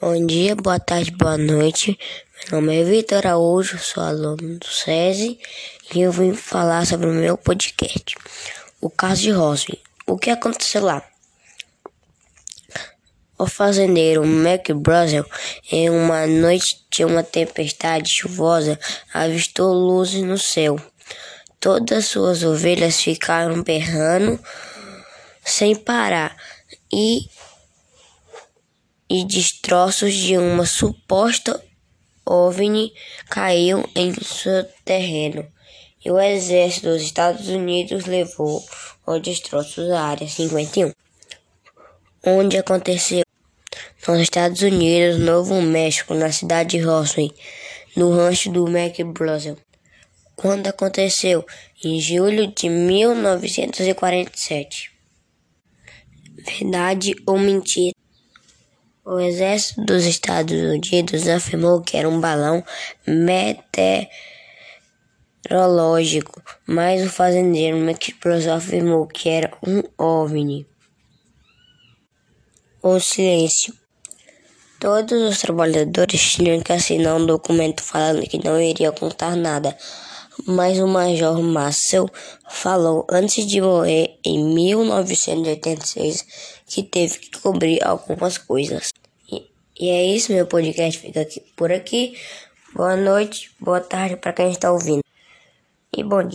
Bom dia, boa tarde, boa noite. Meu nome é Vitor Araújo, sou aluno do SESI e eu vim falar sobre o meu podcast. O caso de Roswell. O que aconteceu lá? O fazendeiro Mac Brazel, em uma noite de uma tempestade chuvosa, avistou luzes no céu. Todas suas ovelhas ficaram berrando sem parar e e destroços de uma suposta OVNI caiu em seu terreno e o exército dos Estados Unidos levou os destroços à Área 51, onde aconteceu nos Estados Unidos, Novo México, na cidade de Roswell, no rancho do McBrosel. Quando aconteceu? Em julho de 1947. Verdade ou mentira? O exército dos Estados Unidos afirmou que era um balão meteorológico, mas o fazendeiro McPros afirmou que era um OVNI. O silêncio. Todos os trabalhadores tinham que assinar um documento falando que não iria contar nada, mas o Major Marcel falou antes de morrer em 1986 que teve que cobrir algumas coisas. E é isso, meu podcast fica aqui, por aqui. Boa noite, boa tarde para quem está ouvindo. E bom dia.